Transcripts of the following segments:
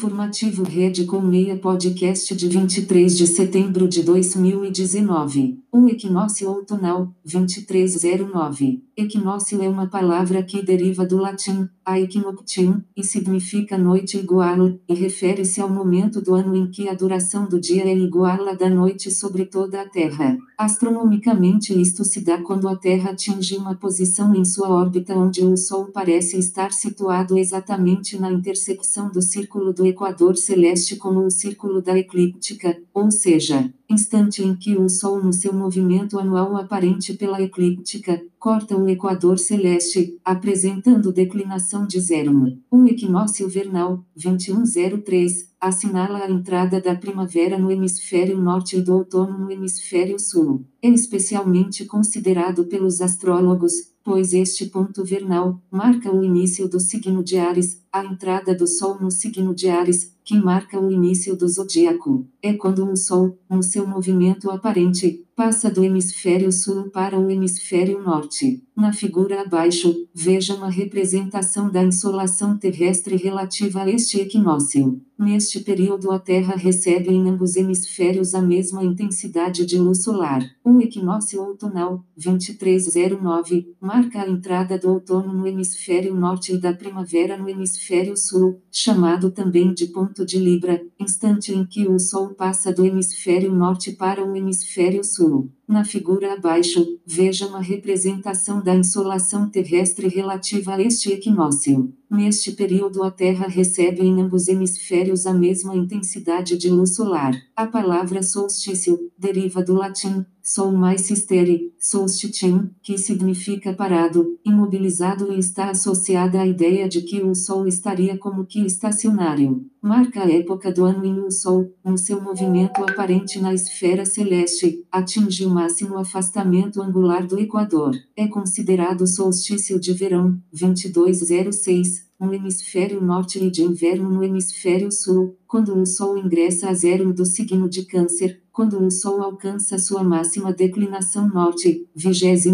Informativo Rede Colmeia Podcast de 23 de setembro de 2019. Um equinócio outonal, 2309. Equinócio é uma palavra que deriva do latim, a equinoctium, e significa noite igual, e refere-se ao momento do ano em que a duração do dia é igual à da noite sobre toda a Terra. Astronomicamente isto se dá quando a Terra atinge uma posição em sua órbita onde o Sol parece estar situado exatamente na intersecção do círculo do equador celeste com o círculo da eclíptica, ou seja, instante em que o Sol no seu movimento anual aparente pela eclíptica, corta o equador celeste, apresentando declinação de zero. Um equinócio vernal, 2103, assinala a entrada da primavera no hemisfério norte e do outono no hemisfério sul. É especialmente considerado pelos astrólogos, pois este ponto vernal marca o início do signo de Ares, a entrada do Sol no signo de Ares, que marca o início do zodíaco. É quando um Sol, no seu movimento aparente, passa do hemisfério sul para o hemisfério norte. Na figura abaixo, veja uma representação da insolação terrestre relativa a este equinócio. Neste período a Terra recebe em ambos hemisférios a mesma intensidade de luz solar. Um equinócio outonal, 2309, marca a entrada do outono no hemisfério norte e da primavera no hemisfério sul, chamado também de ponto de Libra, instante em que o Sol passa do hemisfério norte para o hemisfério sul. Na figura abaixo, veja uma representação da insolação terrestre relativa a este equinócio. Neste período a Terra recebe em ambos hemisférios a mesma intensidade de luz solar. A palavra solstício deriva do latim sol mais sistere, solstitium, que significa parado, imobilizado e está associada à ideia de que o Sol estaria como que estacionário. Marca a época do ano em o Sol, no seu movimento aparente na esfera celeste, atinge o máximo afastamento angular do Equador. É considerado solstício de verão, 2206, no hemisfério norte e de inverno no hemisfério sul, quando o Sol ingressa a zero do signo de Câncer, quando o Sol alcança sua máxima declinação norte, 23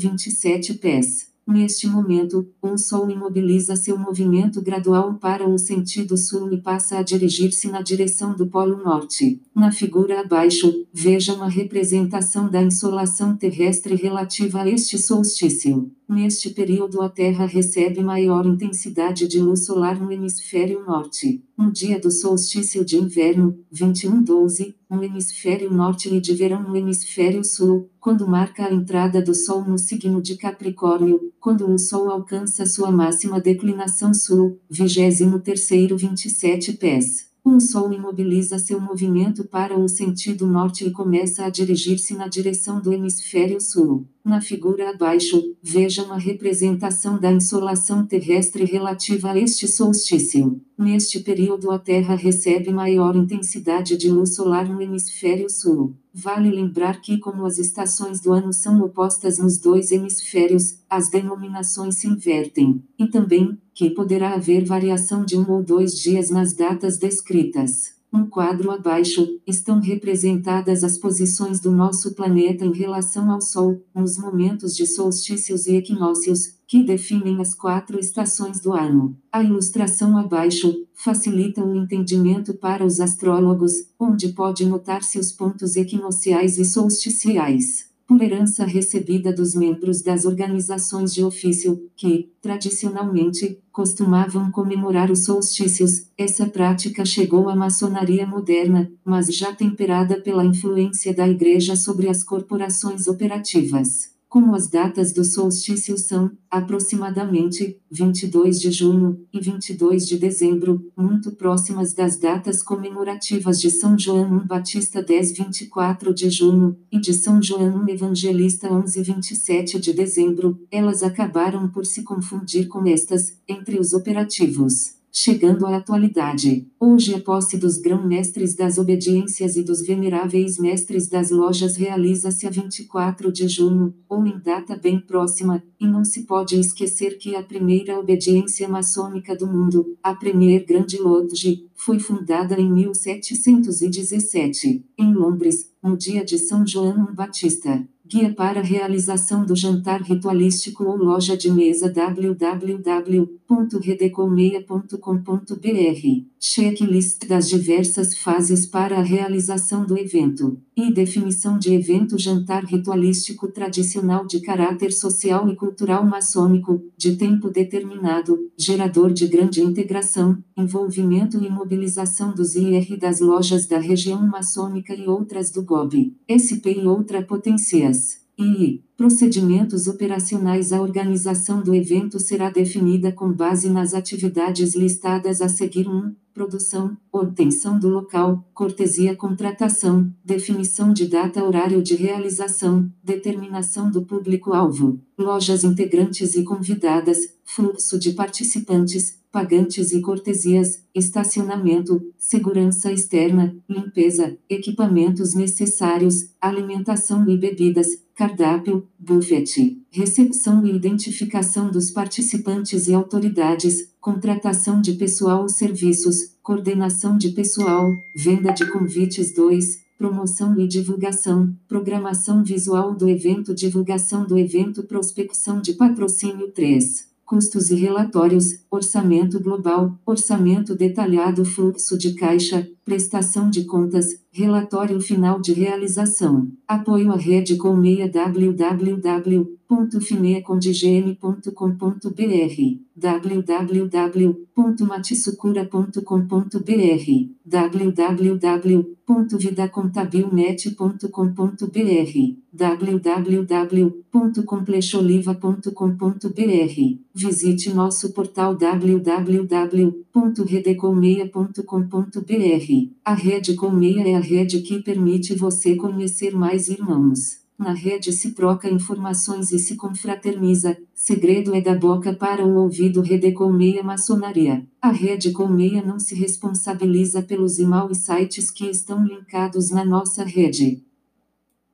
27 pés. Neste momento, um Sol imobiliza seu movimento gradual para o sentido sul e passa a dirigir-se na direção do Polo Norte. Na figura abaixo, veja uma representação da insolação terrestre relativa a este solstício. Neste período a Terra recebe maior intensidade de luz solar no hemisfério norte. No dia do solstício de inverno, 2112, no hemisfério norte e de verão no hemisfério sul, quando marca a entrada do Sol no signo de Capricórnio, quando o Sol alcança sua máxima declinação sul, 23 27 pés. Um Sol imobiliza seu movimento para o sentido norte e começa a dirigir-se na direção do hemisfério sul. Na figura abaixo, veja uma representação da insolação terrestre relativa a este solstício. Neste período a Terra recebe maior intensidade de luz solar no hemisfério sul. Vale lembrar que, como as estações do ano são opostas nos dois hemisférios, as denominações se invertem. E também, que poderá haver variação de um ou dois dias nas datas descritas. No quadro abaixo, estão representadas as posições do nosso planeta em relação ao Sol, nos momentos de solstícios e equinócios, que definem as quatro estações do ano. A ilustração abaixo facilita o entendimento para os astrólogos, onde pode notar-se os pontos equinociais e solsticiais por herança recebida dos membros das organizações de ofício, que, tradicionalmente, costumavam comemorar os solstícios. Essa prática chegou à maçonaria moderna, mas já temperada pela influência da Igreja sobre as corporações operativas. Como as datas do solstício são, aproximadamente, 22 de junho e 22 de dezembro, muito próximas das datas comemorativas de São João Batista 10-24 de junho, e de São João Evangelista 11-27 de dezembro, elas acabaram por se confundir com estas, entre os operativos chegando à atualidade. Hoje a posse dos grão-mestres das obediências e dos veneráveis mestres das lojas realiza-se a 24 de junho, ou em data bem próxima, e não se pode esquecer que a primeira obediência maçônica do mundo, a Premier Grande Lodge, foi fundada em 1717, em Londres, no dia de São João Batista. Guia para a realização do jantar ritualístico ou loja de mesa www.redecolmeia.com.br. Checklist das diversas fases para a realização do evento. E definição de evento jantar ritualístico tradicional de caráter social e cultural maçônico, de tempo determinado, gerador de grande integração, envolvimento e mobilização dos IR das lojas da região maçônica e outras do GOB, SP e outra potências. I. Procedimentos operacionais A organização do evento será definida com base nas atividades listadas a seguir 1. Produção, obtenção do local, cortesia contratação, definição de data horário de realização, determinação do público-alvo, lojas integrantes e convidadas, fluxo de participantes, pagantes e cortesias, estacionamento, segurança externa, limpeza, equipamentos necessários, alimentação e bebidas, cardápio, buffet, recepção e identificação dos participantes e autoridades, contratação de pessoal ou serviços, coordenação de pessoal, venda de convites 2, promoção e divulgação, programação visual do evento, divulgação do evento, prospecção de patrocínio 3 custos e relatórios, orçamento global, orçamento detalhado, fluxo de caixa, prestação de contas, relatório final de realização, apoio à rede colmeia www.fineacondigene.com.br, www.matsucura.com.br, www.vidacontabilnet.com.br, www.complexoliva.com.br. Visite nosso portal www.redecolmeia.com.br. A Rede Colmeia é a rede que permite você conhecer mais irmãos. Na rede se troca informações e se confraterniza. Segredo é da boca para o ouvido. Rede Colmeia Maçonaria. A Rede Colmeia não se responsabiliza pelos e-mail e sites que estão linkados na nossa rede.